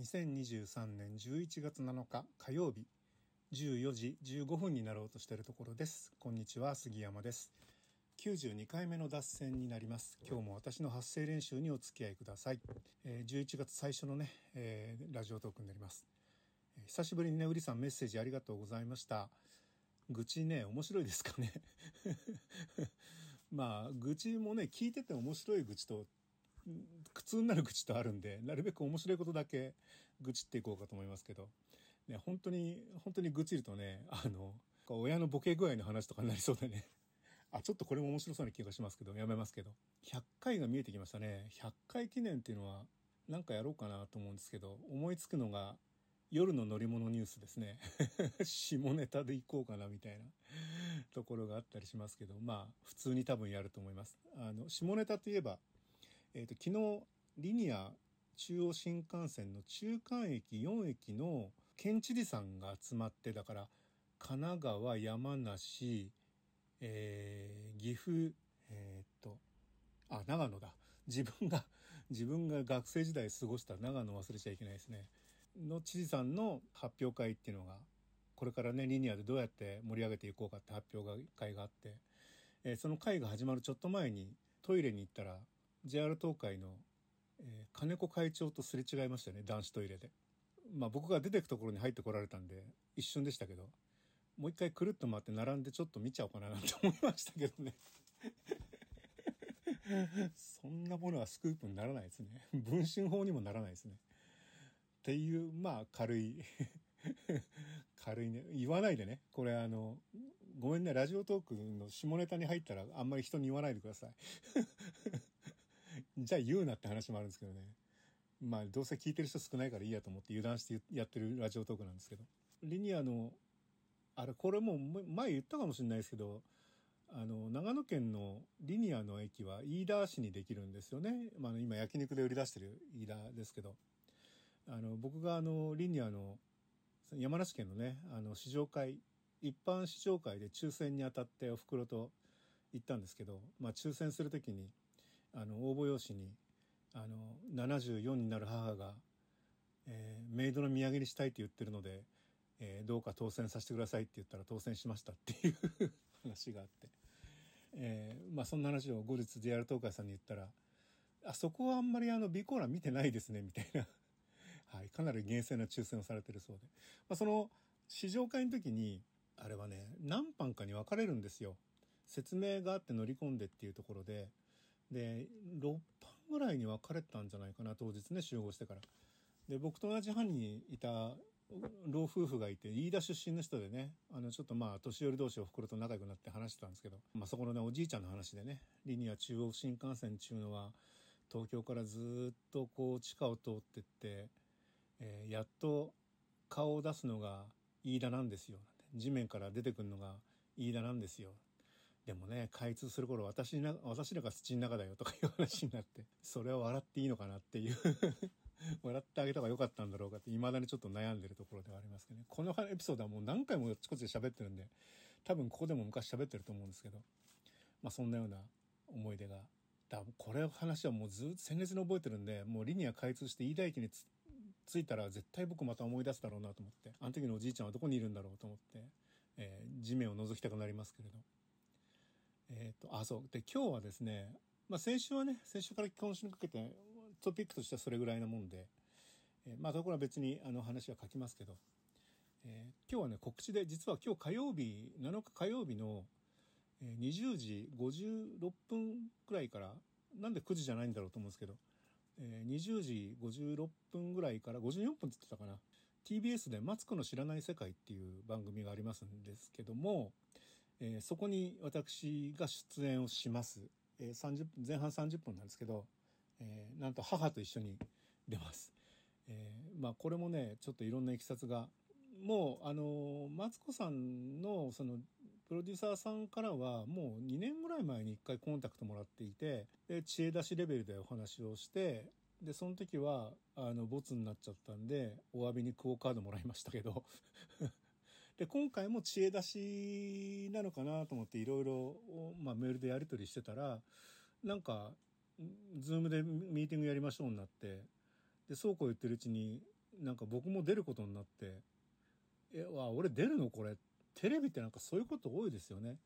2023年11月7日火曜日。14時15分になろうとしているところです。こんにちは杉山です。92回目の脱線になります。今日も私の発声練習にお付き合いください、えー、11月最初のね、えー、ラジオトークになります、えー、久しぶりにねうりさんメッセージありがとうございました。愚痴ね面白いですかね。まあ愚痴もね聞いてて面白い愚痴と苦痛になる愚痴とあるんで、なるべく面白いことだけ愚痴っていこうかと思いますけど、ね、本当に、本当に愚痴るとね、あの、親のボケ具合の話とかになりそうでね。あ、ちょっとこれも面白そうな気がしますけど、やめますけど。100回が見えてきましたね。100回記念っていうのは、なんかやろうかなと思うんですけど、思いつくのが、夜の乗り物ニュースですね。下ネタで行こうかなみたいなところがあったりしますけど、まあ、普通に多分やると思います。あの、下ネタといえば、えっ、ー、と、昨日、リニア中央新幹線の中間駅4駅の県知事さんが集まって、だから、神奈川、山梨、えー、岐阜、えっ、と、あ、長野だ。自分が、自分が学生時代過ごした長野忘れちゃいけないですね。の知事さんの発表会っていうのが、これからね、リニアでどうやって盛り上げていこうかって発表会があって、えー、その会が始まるちょっと前にトイレに行ったら、JR 東海の、えー、金子会長とすれ違いましたね男子トイレで。まあ僕が出てくところに入ってこられたんで一瞬でしたけどもう一回くるっと回って並んでちょっと見ちゃおうかななんて思いましたけどね そんなものはスクープにならないですね。文春法にもならないですね。っていう、まあ軽い 軽いね。言わないでね。これあの、ごめんね。ラジオトークの下ネタに入ったらあんまり人に言わないでください。じゃあ言うなって話もあるんですけどね。まあどうせ聞いてる人少ないからいいやと思って油断してやってるラジオトークなんですけど。リニアの、あれこれも前言ったかもしれないですけど、あの、長野県のリニアの駅は飯田市にできるんですよね。まあ今焼肉で売り出してる飯田ですけど。あの、僕があの、リニアの山梨県のね、あの、試乗会、一般試乗会で抽選に当たってお袋と行ったんですけど、まあ抽選する時に、あの応募用紙にあの74になる母が、えー、メイドの土産にしたいって言ってるので、えー、どうか当選させてくださいって言ったら当選しましたっていう話があって、えー、まあそんな話を後日 JR 東海さんに言ったらあそこはあんまりあのビコーラ見てないですねみたいな。はい、かなり厳正な抽選をされてるそうで、まあ、その試乗会の時にあれはね何班かに分かれるんですよ。説明があって乗り込んでっていうところでで6班ぐらいに分かれたんじゃないかな当日ね集合してから。で僕と同じ班にいた老夫婦がいて飯田出身の人でねあのちょっとまあ年寄り同士おふくろと仲良くなって話してたんですけど、まあ、そこのねおじいちゃんの話でねリニア中央新幹線っていうのは東京からずっとこう地下を通ってって、えー、やっと顔を出すのが飯田なんですよ地面から出てくるのが飯田なんですよでもね、開通する頃私な、私らが土の中だよとかいう話になって、それは笑っていいのかなっていう 笑ってあげた方が良かったんだろうかって未だにちょっと悩んでるところではありますけどね。このエピソードはもう何回もあちこちで喋ってるんで、多分ここでも昔喋ってると思うんですけど、まあそんなような思い出が。だこれ話はもうずっと鮮烈に覚えてるんで、もうリニア開通して飯田駅に着いたら絶対僕また思い出すだろうなと思って、あの時のおじいちゃんはどこにいるんだろうと思って、えー、地面を覗きたくなりますけれど。えっ、ー、と、あ、そう。で、今日はですね、まあ先週はね、先週から今週にかけてトピックとしてはそれぐらいなもんで、えー、まあとこれは別にあの話は書きますけど、えー、今日はね、告知で、実は今日火曜日、7日火曜日の20時56分くらいから、なんで9時じゃないんだろうと思うんですけど、えー、20時56分ぐらいから54分って言ってたかな。TBS でマツコの知らない世界っていう番組がありますんですけども、えー、そこに私が出演をします。えー、30分前半30分なんですけど、えー、なんと母と一緒に出ます。えー、まあこれもね、ちょっといろんないきさつが、もうあの、マツコさんのそのプロデューサーさんからはもう2年ぐらい前に1回コンタクトもらっていて、で、知恵出しレベルでお話をして、で、その時は、あの、ボツになっちゃったんで、お詫びにクオカードもらいましたけどで、今回も知恵出しなのかなと思っていろいろ、まあ、メールでやり取りしてたら、なんか、ズームでミーティングやりましょうになって、で、そうこう言ってるうちに、なんか僕も出ることになってえわ俺出るのこれ？テレビってなんかそういうこと多いですよね。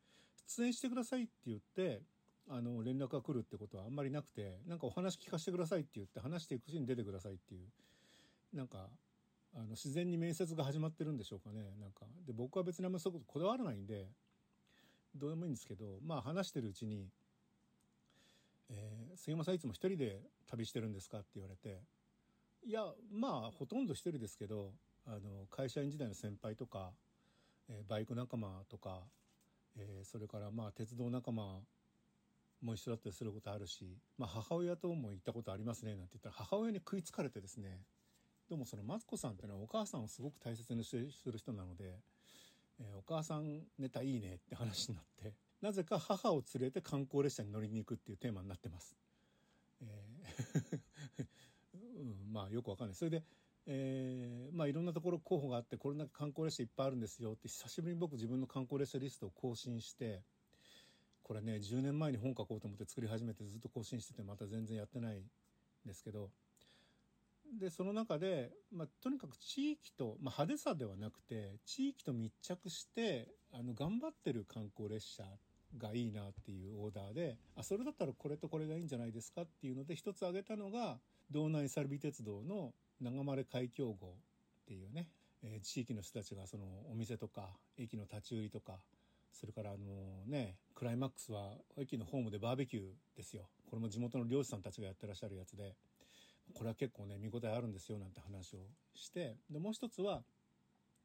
出演してくださいって言ってあの連絡が来るってことはあんまりなくてなんかお話聞かせてくださいって言って話していくうちに出てくださいっていうなんかあの自然に面接が始まってるんでしょうかねなんかで僕は別にあんまりそういうことこだわらないんでどうでもいいんですけどまあ話してるうちに「えー、杉山さんいつも一人で旅してるんですか?」って言われて「いやまあほとんど一人ですけどあの会社員時代の先輩とか、えー、バイク仲間とか、えー、それからまあ鉄道仲間も一緒だったりすることあるし、まあ、母親とも行ったことありますねなんて言ったら母親に食いつかれてですねどうもそのマツコさんっていうのはお母さんをすごく大切にする人なので、えー、お母さんネタいいねって話になってなぜか母を連れて観光列車に乗りに行くっていうテーマになってます。えー うん、まあよくわかんない。それで、えー、まあいろんなところ候補があってこれだけ観光列車いっぱいあるんですよって久しぶりに僕自分の観光列車リストを更新してこれね10年前に本書こうと思って作り始めてずっと更新しててまた全然やってないんですけどでその中で、まあ、とにかく地域と、まあ、派手さではなくて地域と密着してあの頑張ってる観光列車がいいなっていうオーダーであそれだったらこれとこれがいいんじゃないですかっていうので一つ挙げたのが道内サルビ鉄道の長丸海峡号っていうね、えー、地域の人たちがそのお店とか駅の立ち売りとかそれからあのねクライマックスは駅のホームでバーベキューですよ。これも地元の漁師さんたちがやってらっしゃるやつで。これは結構ね見応えあるんですよなんて話をしてでもう一つは、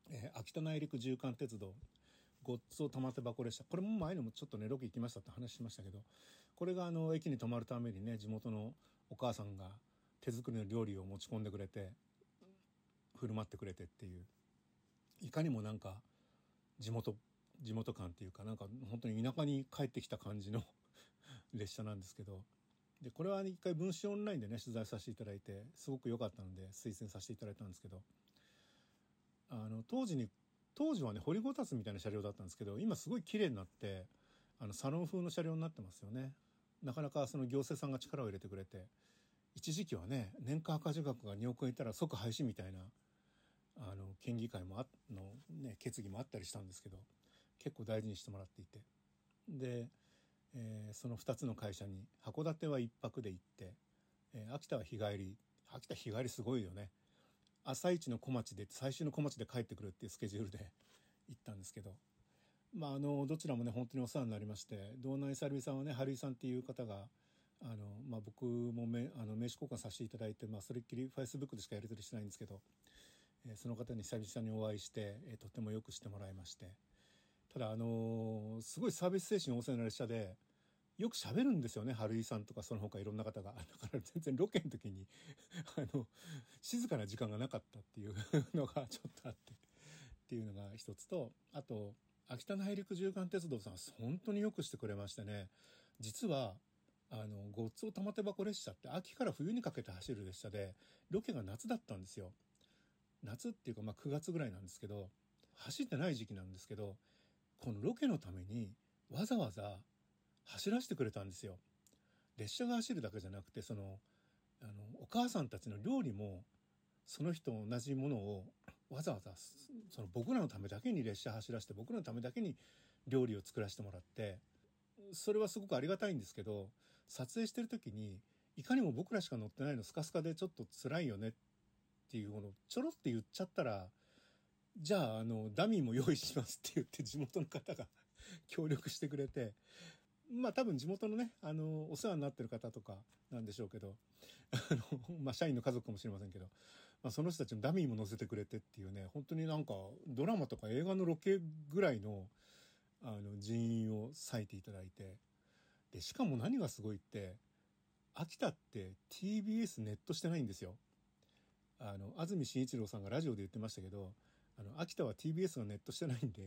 えー、秋田内陸縦貫鉄道ごっつお玉手箱列車。これも前にもちょっとねロケ行きましたって話しましたけどこれがあの駅に泊まるためにね地元のお母さんが手作りの料理を持ち込んでくれて振る舞ってくれてっていう。いかにもなんか地元地元感っていうかなんか本当に田舎に帰ってきた感じの 列車なんですけどでこれは一回分子オンラインでね取材させていただいてすごく良かったので推薦させていただいたんですけど。あの当時に当時はね掘りごたつみたいな車両だったんですけど今すごい綺麗になってあのサロン風の車両になってますよね。なかなかその行政さんが力を入れてくれて一時期はね年間赤字額が2億円いたら即廃止みたいなあの県議会もあの、ね、決議もあったりしたんですけど結構大事にしてもらっていて。で、えー、その2つの会社に函館は1泊で行って、えー、秋田は日帰り秋田日帰りすごいよね朝一の小町で最終の小町で帰ってくるっていうスケジュールで 行ったんですけどまああのどちらもね本当にお世話になりまして道内サルビさんはね春井さんっていう方があの、まあ、僕もめあの名刺交換させていただいて、まあ、それっきりフェイスブックでしかやり取りしてないんですけど、えー、その方に久々にお会いして、えー、とてもよくしてもらいまして。ただあのすごいサービス精神旺盛な列車でよく喋るんですよね。春井さんとかその他いろんな方が。だから全然ロケの時に あの静かな時間がなかったっていうのがちょっとあってっていうのが一つとあと秋田内陸縦貫鉄道さん本当によくしてくれましてね。実はあのごっつお玉手箱列車って秋から冬にかけて走る列車でロケが夏だったんですよ。夏っていうかまあ9月ぐらいなんですけど走ってない時期なんですけどこのロケのためにわざわざ走らせてくれたんですよ。列車が走るだけじゃなくてそのあのお母さんたちの料理もその日と同じものをわざわざその僕らのためだけに列車走らせて僕らのためだけに料理を作らせてもらってそれはすごくありがたいんですけど撮影してる時にいかにも僕らしか乗ってないのスカスカでちょっと辛いよねっていうものをちょろって言っちゃったらじゃあ、あの、ダミーも用意しますって言って地元の方が 協力してくれて、まあ多分地元のね、あの、お世話になってる方とかなんでしょうけど、あの、まあ社員の家族かもしれませんけど、まあその人たちのダミーも乗せてくれてっていうね、本当になんかドラマとか映画のロケぐらいの、あの、人員を割いていただいて、で、しかも何がすごいって、秋田って TBS ネットしてないんですよ。あの、安住紳一郎さんがラジオで言ってましたけど、あの秋田は TBS がネットしてないんで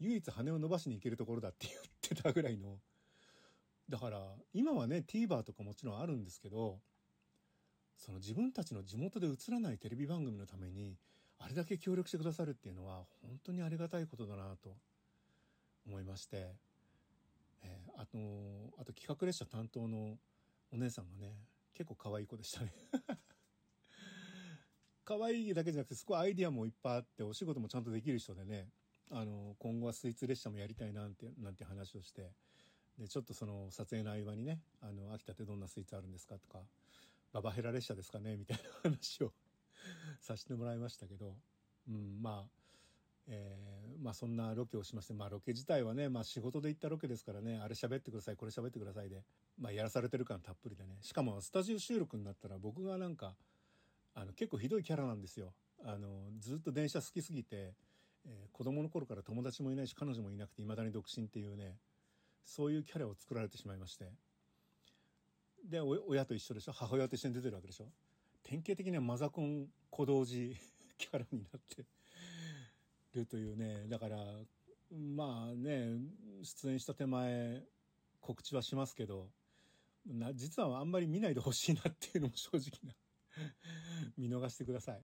唯一羽を伸ばしに行けるところだって言ってたぐらいの。だから今はね TVer とかもちろんあるんですけどその自分たちの地元で映らないテレビ番組のためにあれだけ協力してくださるっていうのは本当にありがたいことだなと思いまして、えー、あとあと企画列車担当のお姉さんがね結構可愛い子でしたね。可愛いだけじゃなくて、すごいアイディアもいっぱいあって、お仕事もちゃんとできる人でね、あの、今後はスイーツ列車もやりたいなんて、なんて話をして、で、ちょっとその撮影の合間にね、あの、秋田ってどんなスイーツあるんですかとか、ババヘラ列車ですかねみたいな話を させてもらいましたけど、うん、まあ、えー、まあそんなロケをしまして、まあロケ自体はね、まあ仕事で行ったロケですからね、あれ喋ってください、これ喋ってくださいで、まあやらされてる感たっぷりでね。しかもスタジオ収録になったら僕がなんか、あの結構ひどいキャラなんですよ。あの、ずっと電車好きすぎて、えー、子供の頃から友達もいないし彼女もいなくて未だに独身っていうね、そういうキャラを作られてしまいまして。で、親と一緒でしょ？母親と一緒に出てるわけでしょ？典型的にはマザコン小道寺 キャラになって るというね。だから、まあね、出演した手前、告知はしますけど、な、実はあんまり見ないでほしいなっていうのも正直な見逃してください。